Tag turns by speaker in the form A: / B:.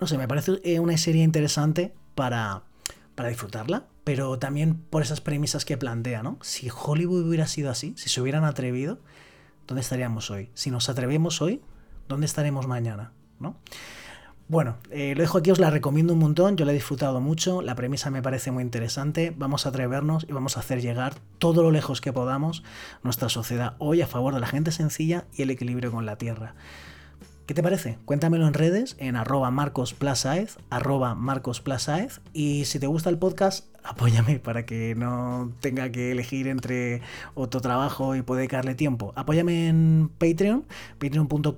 A: no sé, me parece eh, una serie interesante para, para disfrutarla, pero también por esas premisas que plantea, ¿no? Si Hollywood hubiera sido así, si se hubieran atrevido, ¿dónde estaríamos hoy? Si nos atrevemos hoy, ¿dónde estaremos mañana? ¿No? Bueno, eh, lo dejo aquí, os la recomiendo un montón, yo la he disfrutado mucho, la premisa me parece muy interesante, vamos a atrevernos y vamos a hacer llegar todo lo lejos que podamos nuestra sociedad hoy a favor de la gente sencilla y el equilibrio con la tierra. ¿Qué te parece? Cuéntamelo en redes, en arroba marcosplasaez, arroba marcosplasaez, y si te gusta el podcast, apóyame para que no tenga que elegir entre otro trabajo y poder dedicarle tiempo. Apóyame en Patreon, patreon.com